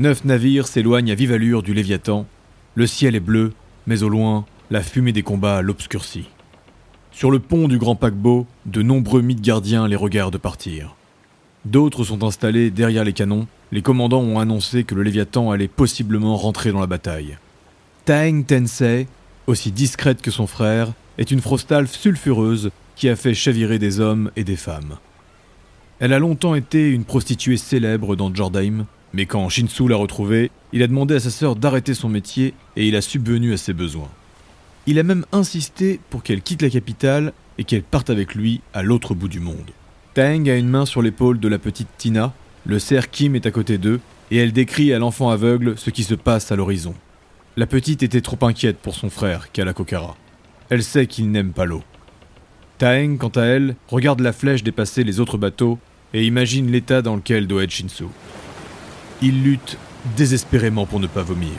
Neuf navires s'éloignent à vive allure du Léviathan. Le ciel est bleu, mais au loin, la fumée des combats l'obscurcit. Sur le pont du grand paquebot, de nombreux gardiens les regardent partir. D'autres sont installés derrière les canons. Les commandants ont annoncé que le Léviathan allait possiblement rentrer dans la bataille. Taeng Tensei, aussi discrète que son frère, est une frostalfe sulfureuse qui a fait chavirer des hommes et des femmes. Elle a longtemps été une prostituée célèbre dans Jordaim, mais quand Shinsu l'a retrouvée, il a demandé à sa sœur d'arrêter son métier et il a subvenu à ses besoins. Il a même insisté pour qu'elle quitte la capitale et qu'elle parte avec lui à l'autre bout du monde. Tang a une main sur l'épaule de la petite Tina, le cerf Kim est à côté d'eux, et elle décrit à l'enfant aveugle ce qui se passe à l'horizon. La petite était trop inquiète pour son frère, Kalakokara. Elle sait qu'il n'aime pas l'eau. Taeng, quant à elle, regarde la flèche dépasser les autres bateaux et imagine l'état dans lequel doit être Shinsu. Il lutte désespérément pour ne pas vomir.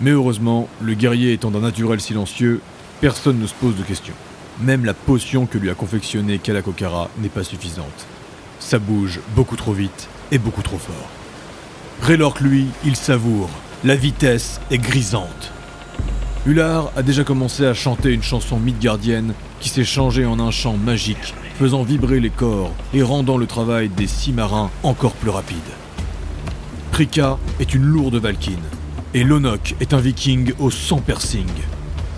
Mais heureusement, le guerrier étant d'un naturel silencieux, personne ne se pose de questions. Même la potion que lui a confectionnée Kalakokara n'est pas suffisante. Ça bouge beaucoup trop vite et beaucoup trop fort. Raylork, lui, il savoure. La vitesse est grisante. Hullard a déjà commencé à chanter une chanson midgardienne qui s'est changée en un chant magique, faisant vibrer les corps et rendant le travail des six marins encore plus rapide. Prika est une lourde valkyne, et Lonok est un viking au sang piercing.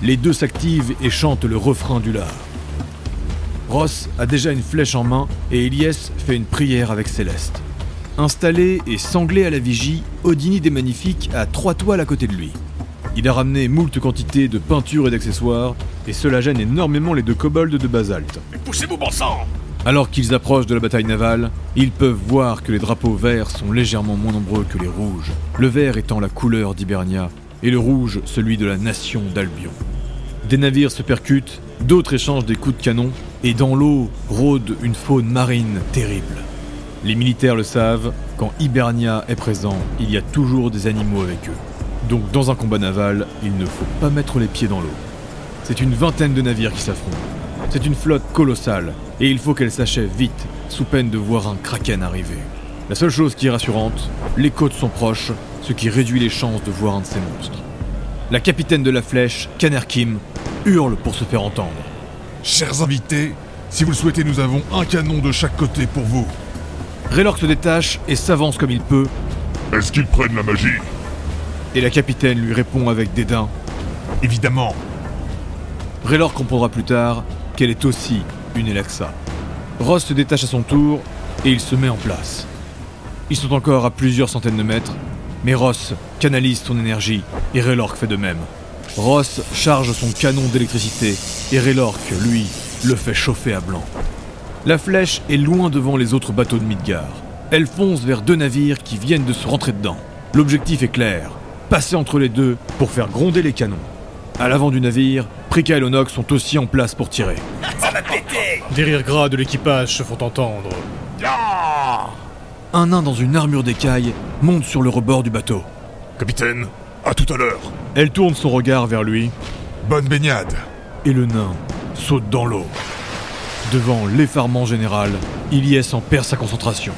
Les deux s'activent et chantent le refrain du lard. Ross a déjà une flèche en main et Elias fait une prière avec Céleste. Installé et sanglé à la vigie, Odini des Magnifiques a trois toiles à côté de lui. Il a ramené moult quantités de peintures et d'accessoires, et cela gêne énormément les deux kobolds de basalte. poussez-vous, bon sang Alors qu'ils approchent de la bataille navale, ils peuvent voir que les drapeaux verts sont légèrement moins nombreux que les rouges, le vert étant la couleur d'Hibernia, et le rouge celui de la nation d'Albion. Des navires se percutent, d'autres échangent des coups de canon, et dans l'eau rôde une faune marine terrible. Les militaires le savent, quand Hibernia est présent, il y a toujours des animaux avec eux. Donc dans un combat naval, il ne faut pas mettre les pieds dans l'eau. C'est une vingtaine de navires qui s'affrontent. C'est une flotte colossale, et il faut qu'elle s'achève vite, sous peine de voir un kraken arriver. La seule chose qui est rassurante, les côtes sont proches, ce qui réduit les chances de voir un de ces monstres. La capitaine de la flèche, Kanerkim, hurle pour se faire entendre. Chers invités, si vous le souhaitez, nous avons un canon de chaque côté pour vous. Raylork se détache et s'avance comme il peut, Est-ce qu'ils prennent la magie? Et la capitaine lui répond avec dédain. Évidemment. Raylor comprendra plus tard qu'elle est aussi une Elaxa. Ross se détache à son tour et il se met en place. Ils sont encore à plusieurs centaines de mètres, mais Ross canalise son énergie et Raylork fait de même. Ross charge son canon d'électricité et Raylork, lui, le fait chauffer à blanc. La flèche est loin devant les autres bateaux de Midgard. Elle fonce vers deux navires qui viennent de se rentrer dedans. L'objectif est clair passer entre les deux pour faire gronder les canons. À l'avant du navire, Prika et Lonox sont aussi en place pour tirer. Des rires gras de l'équipage se font entendre. Un nain dans une armure d'écaille monte sur le rebord du bateau. Capitaine, à tout à l'heure. Elle tourne son regard vers lui Bonne baignade. et le nain saute dans l'eau. Devant l'effarement général, Ilyes en perd sa concentration.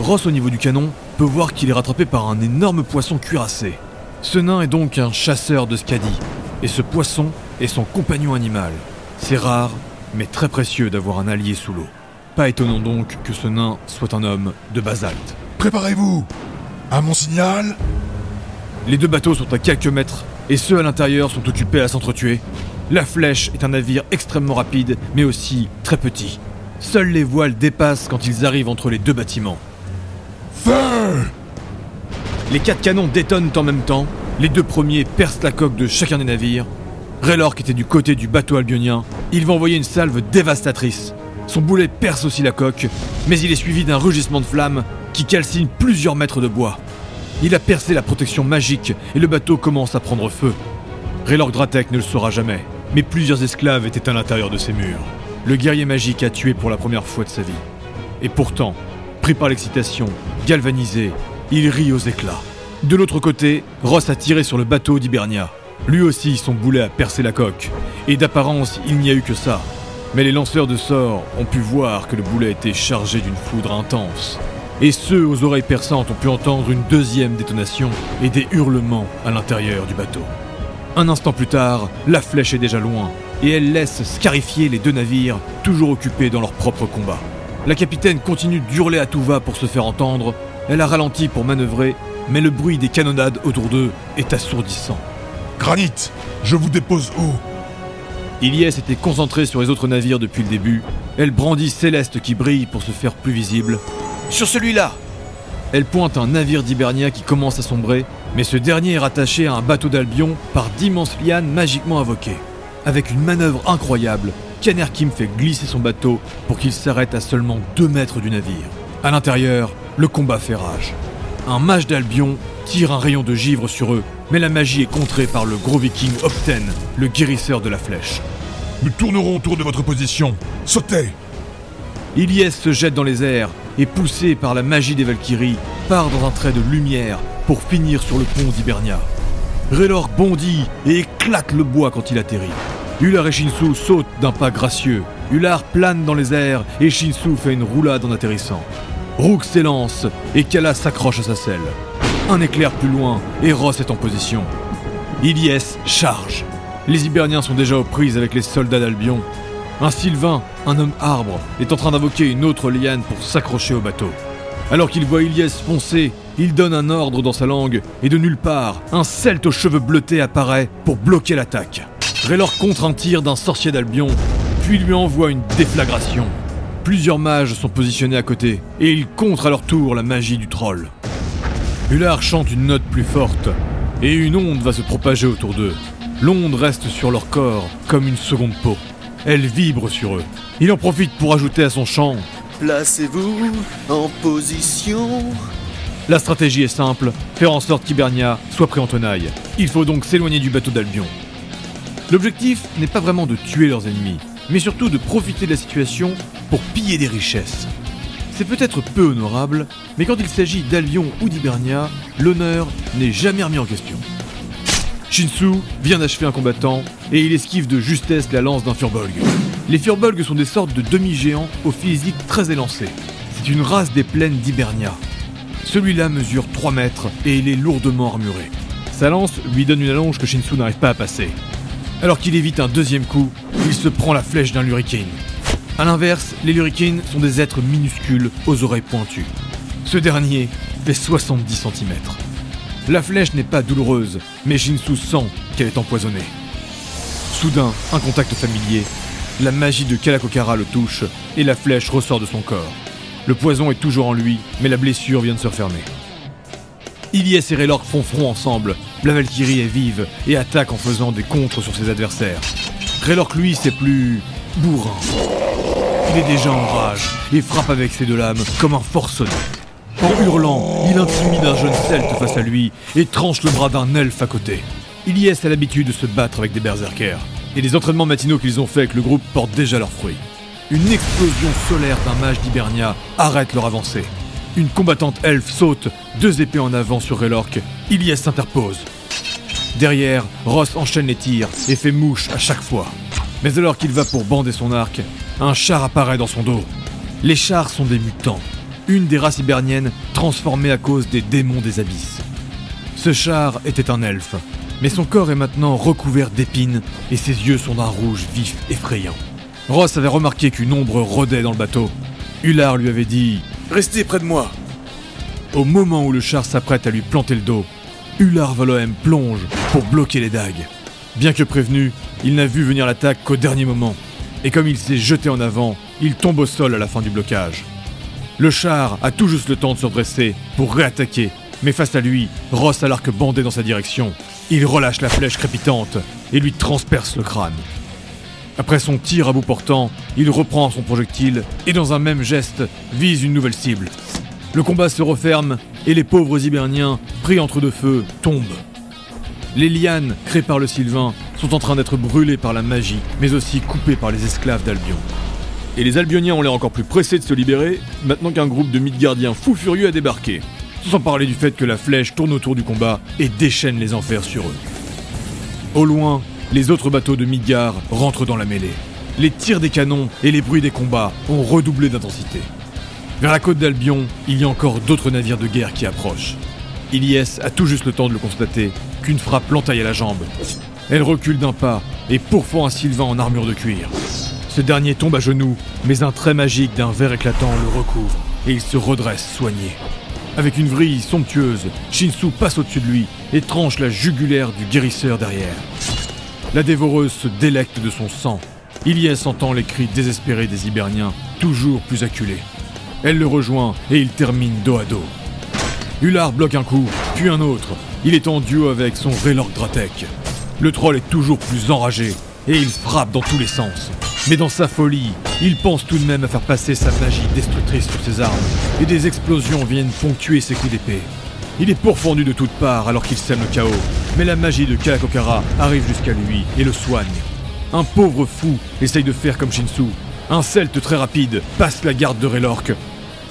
Ross au niveau du canon peut voir qu'il est rattrapé par un énorme poisson cuirassé. Ce nain est donc un chasseur de Skadi, et ce poisson est son compagnon animal. C'est rare, mais très précieux d'avoir un allié sous l'eau. Pas étonnant donc que ce nain soit un homme de basalte. Préparez-vous. À mon signal, Les deux bateaux sont à quelques mètres, et ceux à l'intérieur sont occupés à s'entretuer. La Flèche est un navire extrêmement rapide, mais aussi très petit. Seules les voiles dépassent quand ils arrivent entre les deux bâtiments. feu Les quatre canons détonnent en même temps, les deux premiers percent la coque de chacun des navires. Raylork était du côté du bateau albionien, il va envoyer une salve dévastatrice. Son boulet perce aussi la coque, mais il est suivi d'un rugissement de flammes qui calcine plusieurs mètres de bois. Il a percé la protection magique et le bateau commence à prendre feu. Raylork Dratek ne le saura jamais, mais plusieurs esclaves étaient à l'intérieur de ces murs. Le guerrier magique a tué pour la première fois de sa vie. Et pourtant, pris par l'excitation, galvanisé, il rit aux éclats. De l'autre côté, Ross a tiré sur le bateau d'Hibernia. Lui aussi, son boulet a percé la coque. Et d'apparence, il n'y a eu que ça. Mais les lanceurs de sorts ont pu voir que le boulet était chargé d'une foudre intense. et ceux aux oreilles perçantes ont pu entendre une deuxième détonation et des hurlements à l'intérieur du bateau. Un instant plus tard, la flèche est déjà loin, et elle laisse scarifier les deux navires, toujours occupés dans leur propre combat. La capitaine continue d'hurler à tout va pour se faire entendre, elle a ralenti pour manœuvrer, mais le bruit des canonnades autour d'eux est assourdissant. Granit, je vous dépose haut. Ilyes était concentrée sur les autres navires depuis le début. Elle brandit Céleste qui brille pour se faire plus visible. Sur celui-là Elle pointe un navire d'Hibernia qui commence à sombrer, mais ce dernier est rattaché à un bateau d'Albion par d'immenses lianes magiquement invoquées. Avec une manœuvre incroyable, Kanerkim fait glisser son bateau pour qu'il s'arrête à seulement 2 mètres du navire. À l'intérieur, le combat fait rage. Un mage d'Albion tire un rayon de givre sur eux, mais la magie est contrée par le gros viking Opten, le guérisseur de la flèche. Nous tournerons autour de votre position. Sautez Ilyes se jette dans les airs et, poussé par la magie des Valkyries, part dans un trait de lumière pour finir sur le pont d'Hibernia. Raylor bondit et éclate le bois quand il atterrit. Ular et Shinsu sautent d'un pas gracieux. Ular plane dans les airs et Shinsu fait une roulade en atterrissant. Rook s'élance et Kala s'accroche à sa selle. Un éclair plus loin et Ross est en position. Ilyes charge. Les Hiberniens sont déjà aux prises avec les soldats d'Albion. Un Sylvain, un homme arbre, est en train d'invoquer une autre liane pour s'accrocher au bateau. Alors qu'il voit Ilyes foncer, il donne un ordre dans sa langue et de nulle part, un celte aux cheveux bleutés apparaît pour bloquer l'attaque. Raylor contre un tir d'un sorcier d'Albion, puis lui envoie une déflagration. Plusieurs mages sont positionnés à côté, et ils contrent à leur tour la magie du troll. Ular chante une note plus forte, et une onde va se propager autour d'eux. L'onde reste sur leur corps comme une seconde peau. Elle vibre sur eux. Il en profite pour ajouter à son chant Placez-vous en position. La stratégie est simple, faire en sorte qu'Hibernia soit pris en tenaille. Il faut donc s'éloigner du bateau d'Albion. L'objectif n'est pas vraiment de tuer leurs ennemis, mais surtout de profiter de la situation pour piller des richesses. C'est peut-être peu honorable, mais quand il s'agit d'Albion ou d'Hibernia, l'honneur n'est jamais remis en question. Shinsu vient d'achever un combattant et il esquive de justesse la lance d'un Furbolg. Les Furbolg sont des sortes de demi-géants au physique très élancé. C'est une race des plaines d'Hibernia. Celui-là mesure 3 mètres et il est lourdement armuré. Sa lance lui donne une allonge que Shinsu n'arrive pas à passer. Alors qu'il évite un deuxième coup, il se prend la flèche d'un Luricane. A l'inverse, les Lurikines sont des êtres minuscules aux oreilles pointues. Ce dernier fait 70 cm. La flèche n'est pas douloureuse, mais Shinsu sent qu'elle est empoisonnée. Soudain, un contact familier. La magie de Kalakokara le touche et la flèche ressort de son corps. Le poison est toujours en lui, mais la blessure vient de se refermer. Ilyes et Raylork font front ensemble. La Valkyrie est vive et attaque en faisant des contres sur ses adversaires. Raylork, lui, c'est plus bourrin. Il est déjà en rage et frappe avec ses deux lames comme un forcené. En hurlant, il intimide un jeune celte face à lui et tranche le bras d'un elfe à côté. Ilyes a l'habitude de se battre avec des berserkers, et les entraînements matinaux qu'ils ont faits avec le groupe portent déjà leurs fruits. Une explosion solaire d'un mage d'Hibernia arrête leur avancée. Une combattante elfe saute, deux épées en avant sur Raylork. Ilyes s'interpose. Derrière, Ross enchaîne les tirs et fait mouche à chaque fois. Mais alors qu'il va pour bander son arc, un char apparaît dans son dos. Les chars sont des mutants, une des races hiberniennes transformée à cause des démons des abysses. Ce char était un elfe, mais son corps est maintenant recouvert d'épines et ses yeux sont d'un rouge vif effrayant. Ross avait remarqué qu'une ombre rôdait dans le bateau. Ular lui avait dit Restez près de moi Au moment où le char s'apprête à lui planter le dos, Ular Valohem plonge pour bloquer les dagues. Bien que prévenu, il n'a vu venir l'attaque qu'au dernier moment, et comme il s'est jeté en avant, il tombe au sol à la fin du blocage. Le char a tout juste le temps de se redresser pour réattaquer, mais face à lui, Ross a l'arc bandé dans sa direction. Il relâche la flèche crépitante et lui transperce le crâne. Après son tir à bout portant, il reprend son projectile et dans un même geste vise une nouvelle cible. Le combat se referme et les pauvres Hiberniens, pris entre deux feux, tombent. Les lianes créées par le Sylvain sont en train d'être brûlées par la magie, mais aussi coupées par les esclaves d'Albion. Et les Albioniens ont l'air encore plus pressés de se libérer, maintenant qu'un groupe de Midgardiens fous furieux a débarqué. Sans parler du fait que la flèche tourne autour du combat et déchaîne les enfers sur eux. Au loin, les autres bateaux de Midgard rentrent dans la mêlée. Les tirs des canons et les bruits des combats ont redoublé d'intensité. Vers la côte d'Albion, il y a encore d'autres navires de guerre qui approchent. Ilyes a tout juste le temps de le constater qu'une frappe l'entaille à la jambe. Elle recule d'un pas et pourfend un Sylvain en armure de cuir. Ce dernier tombe à genoux, mais un trait magique d'un verre éclatant le recouvre et il se redresse soigné. Avec une vrille somptueuse, Shinsu passe au-dessus de lui et tranche la jugulaire du guérisseur derrière. La dévoreuse se délecte de son sang. Ilyes entend les cris désespérés des Hiberniens, toujours plus acculés. Elle le rejoint et il termine dos à dos. Ular bloque un coup, puis un autre. Il est en duo avec son Raylord Dratek. Le troll est toujours plus enragé et il frappe dans tous les sens. Mais dans sa folie, il pense tout de même à faire passer sa magie destructrice sur ses armes et des explosions viennent ponctuer ses coups d'épée. Il est pourfendu de toutes parts alors qu'il sème le chaos, mais la magie de Kalakokara arrive jusqu'à lui et le soigne. Un pauvre fou essaye de faire comme Shinsu. Un celte très rapide passe la garde de Raylork.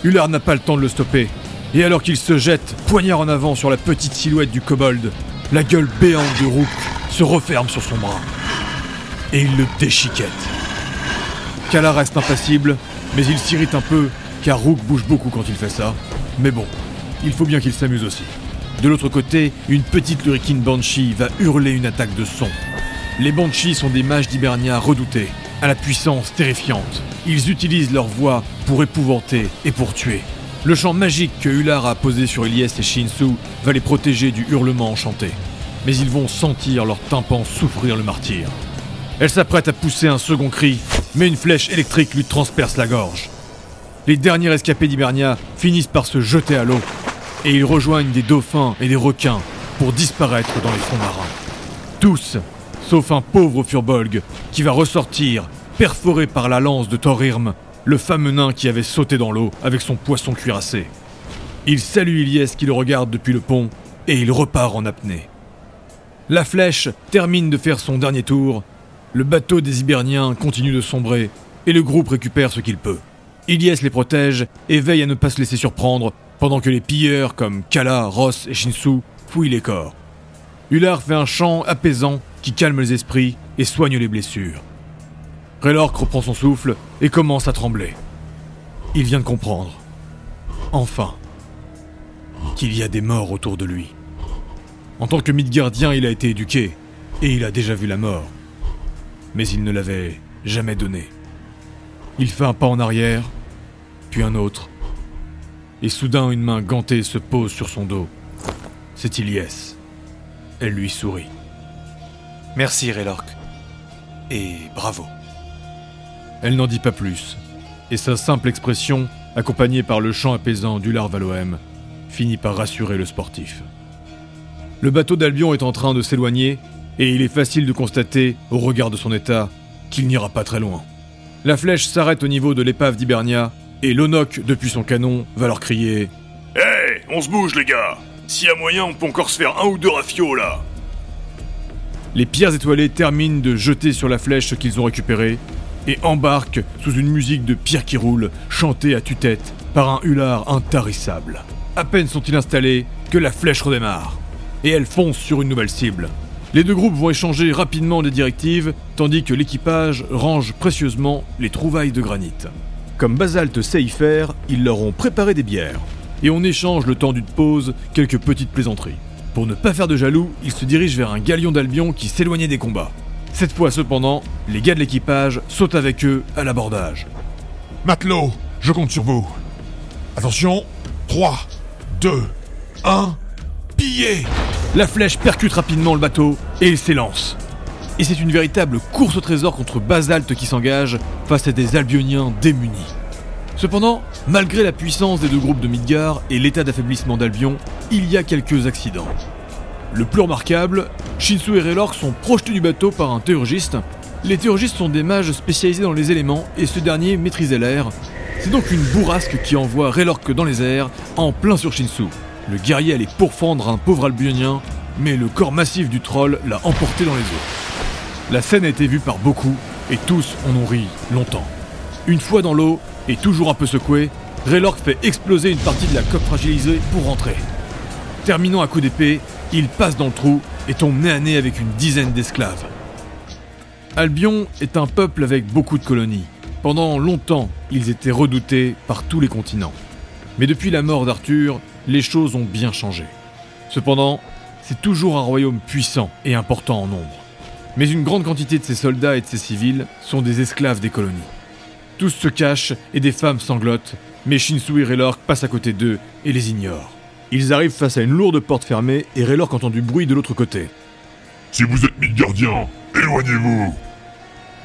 Ular n'a pas le temps de le stopper. Et alors qu'il se jette, poignard en avant sur la petite silhouette du kobold, la gueule béante de Rook se referme sur son bras. Et il le déchiquette. Kala reste impassible, mais il s'irrite un peu, car Rook bouge beaucoup quand il fait ça. Mais bon, il faut bien qu'il s'amuse aussi. De l'autre côté, une petite Lurikin Banshee va hurler une attaque de son. Les Banshees sont des mages d'Hibernia redoutés, à la puissance terrifiante. Ils utilisent leur voix pour épouvanter et pour tuer. Le chant magique que Ular a posé sur Ilyes et Shinsu va les protéger du hurlement enchanté. Mais ils vont sentir leur tympan souffrir le martyr. Elle s'apprête à pousser un second cri, mais une flèche électrique lui transperce la gorge. Les derniers rescapés d'Hibernia finissent par se jeter à l'eau, et ils rejoignent des dauphins et des requins pour disparaître dans les fonds marins. Tous, sauf un pauvre Furbolg qui va ressortir, perforé par la lance de Thorirm, le fameux nain qui avait sauté dans l'eau avec son poisson cuirassé. Il salue Ilyes qui le regarde depuis le pont, et il repart en apnée. La flèche termine de faire son dernier tour, le bateau des Hiberniens continue de sombrer, et le groupe récupère ce qu'il peut. Ilyes les protège et veille à ne pas se laisser surprendre pendant que les pilleurs comme Kala, Ross et Shinsu fouillent les corps. Ular fait un chant apaisant qui calme les esprits et soigne les blessures. Raylork reprend son souffle et commence à trembler. Il vient de comprendre, enfin, qu'il y a des morts autour de lui. En tant que Midgardien, il a été éduqué et il a déjà vu la mort. Mais il ne l'avait jamais donnée. Il fait un pas en arrière, puis un autre, et soudain une main gantée se pose sur son dos. C'est Ilyes. Elle lui sourit. Merci, Raylork. Et bravo. Elle n'en dit pas plus, et sa simple expression, accompagnée par le chant apaisant du Larvaloem, finit par rassurer le sportif. Le bateau d'Albion est en train de s'éloigner, et il est facile de constater, au regard de son état, qu'il n'ira pas très loin. La flèche s'arrête au niveau de l'épave d'Hibernia, et Lonok, depuis son canon, va leur crier Hé, on se bouge les gars S'il y a moyen, on peut encore se faire un ou deux rafios là Les pierres étoilées terminent de jeter sur la flèche ce qu'ils ont récupéré, et embarquent sous une musique de pierres qui roulent, chantée à tue-tête par un hulard intarissable. À peine sont-ils installés que la flèche redémarre, et elle fonce sur une nouvelle cible. Les deux groupes vont échanger rapidement les directives, tandis que l'équipage range précieusement les trouvailles de granit. Comme Basalte sait y faire, ils leur ont préparé des bières, et on échange le temps d'une pause quelques petites plaisanteries. Pour ne pas faire de jaloux, ils se dirigent vers un galion d'Albion qui s'éloignait des combats. Cette fois cependant, les gars de l'équipage sautent avec eux à l'abordage. Matelot, je compte sur vous. Attention, 3, 2, 1, pillez La flèche percute rapidement le bateau et il s'élance. Et c'est une véritable course au trésor contre Basalte qui s'engage face à des Albioniens démunis. Cependant, malgré la puissance des deux groupes de Midgard et l'état d'affaiblissement d'Albion, il y a quelques accidents. Le plus remarquable, Shinsu et Raylork sont projetés du bateau par un théurgiste. Les théurgistes sont des mages spécialisés dans les éléments et ce dernier maîtrisait l'air. C'est donc une bourrasque qui envoie Raylork dans les airs, en plein sur Shinsu. Le guerrier allait pourfendre un pauvre albionien, mais le corps massif du troll l'a emporté dans les eaux. La scène a été vue par beaucoup, et tous en ont ri longtemps. Une fois dans l'eau, et toujours un peu secoué, Raylork fait exploser une partie de la coque fragilisée pour rentrer. Terminant à coup d'épée, il passe dans le trou et tombe nez à nez avec une dizaine d'esclaves. Albion est un peuple avec beaucoup de colonies, Pendant longtemps, ils étaient redoutés par tous les continents. Mais depuis la mort d'Arthur, les choses ont bien changé. Cependant, c'est toujours un royaume puissant et important en nombre. Mais une grande quantité de ses soldats et de ses civils sont des esclaves des colonies. Tous se cachent et des femmes sanglotent, mais Shinsu et Raylork passent à côté d'eux et les ignorent. Ils arrivent face à une lourde porte fermée et Raylork entend du bruit de l'autre côté. Si vous êtes Midgardiens, éloignez-vous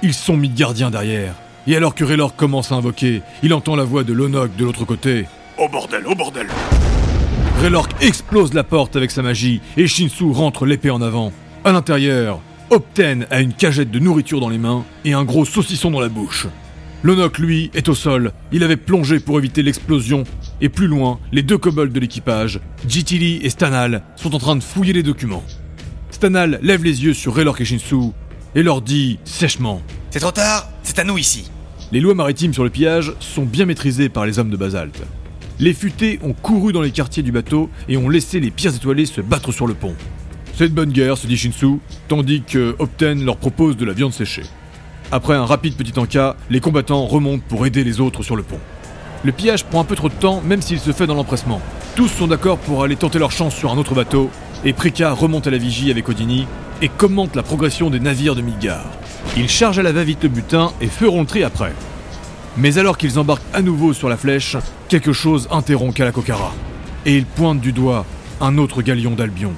Ils sont mis gardiens derrière. Et alors que Raylork commence à invoquer, il entend la voix de Lonok de l'autre côté. Oh bordel, oh bordel Raylork explose la porte avec sa magie et Shinsu rentre l'épée en avant. À l'intérieur, Opten a une cagette de nourriture dans les mains et un gros saucisson dans la bouche. Lonok, lui, est au sol. Il avait plongé pour éviter l'explosion. Et plus loin, les deux kobolds de l'équipage, Jitili et Stanal, sont en train de fouiller les documents. Stanal lève les yeux sur Raylork et Shinsu et leur dit sèchement C'est trop tard, c'est à nous ici. Les lois maritimes sur le pillage sont bien maîtrisées par les hommes de basalte. Les futés ont couru dans les quartiers du bateau et ont laissé les pierres étoilées se battre sur le pont. C'est de bonne guerre, se dit Shinsu, tandis que Opten leur propose de la viande séchée. Après un rapide petit encas, les combattants remontent pour aider les autres sur le pont. Le pillage prend un peu trop de temps, même s'il se fait dans l'empressement. Tous sont d'accord pour aller tenter leur chance sur un autre bateau, et Prika remonte à la vigie avec Odini et commente la progression des navires de Midgard. Ils chargent à la va-vite le butin et feront le tri après. Mais alors qu'ils embarquent à nouveau sur la flèche, quelque chose interrompt Kalakokara. Et ils pointent du doigt un autre galion d'Albion.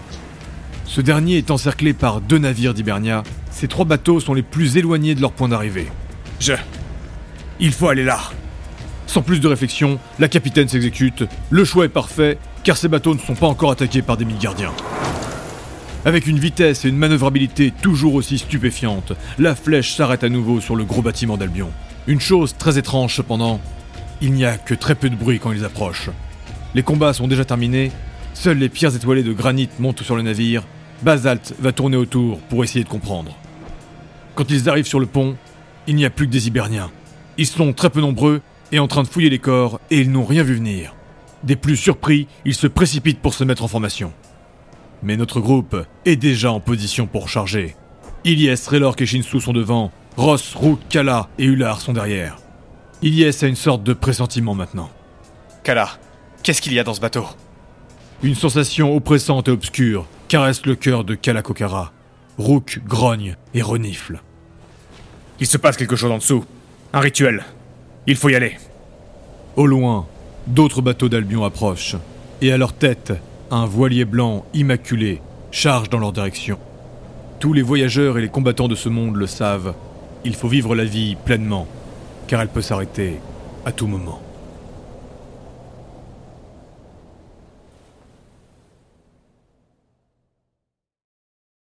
Ce dernier est encerclé par deux navires d'Hibernia. Ces trois bateaux sont les plus éloignés de leur point d'arrivée. Je. Il faut aller là. Sans plus de réflexion, la capitaine s'exécute. Le choix est parfait, car ces bateaux ne sont pas encore attaqués par des gardiens. Avec une vitesse et une manœuvrabilité toujours aussi stupéfiantes, la flèche s'arrête à nouveau sur le gros bâtiment d'Albion. Une chose très étrange cependant, il n'y a que très peu de bruit quand ils approchent. Les combats sont déjà terminés, seules les pierres étoilées de granit montent sur le navire, Basalt va tourner autour pour essayer de comprendre. Quand ils arrivent sur le pont, il n'y a plus que des Hiberniens. Ils sont très peu nombreux et en train de fouiller les corps et ils n'ont rien vu venir. Des plus surpris, ils se précipitent pour se mettre en formation. Mais notre groupe est déjà en position pour charger. Ilyes, Raylork et Shinsu sont devant, Ross, Rook, Kala et Ular sont derrière. Ilyes a une sorte de pressentiment maintenant. Kala, qu'est-ce qu'il y a dans ce bateau? Une sensation oppressante et obscure caresse le cœur de Kalakokara. Rook grogne et renifle. Il se passe quelque chose en dessous. Un rituel. Il faut y aller. Au loin, d'autres bateaux d'Albion approchent, et à leur tête, un voilier blanc immaculé charge dans leur direction. Tous les voyageurs et les combattants de ce monde le savent, il faut vivre la vie pleinement, car elle peut s'arrêter à tout moment.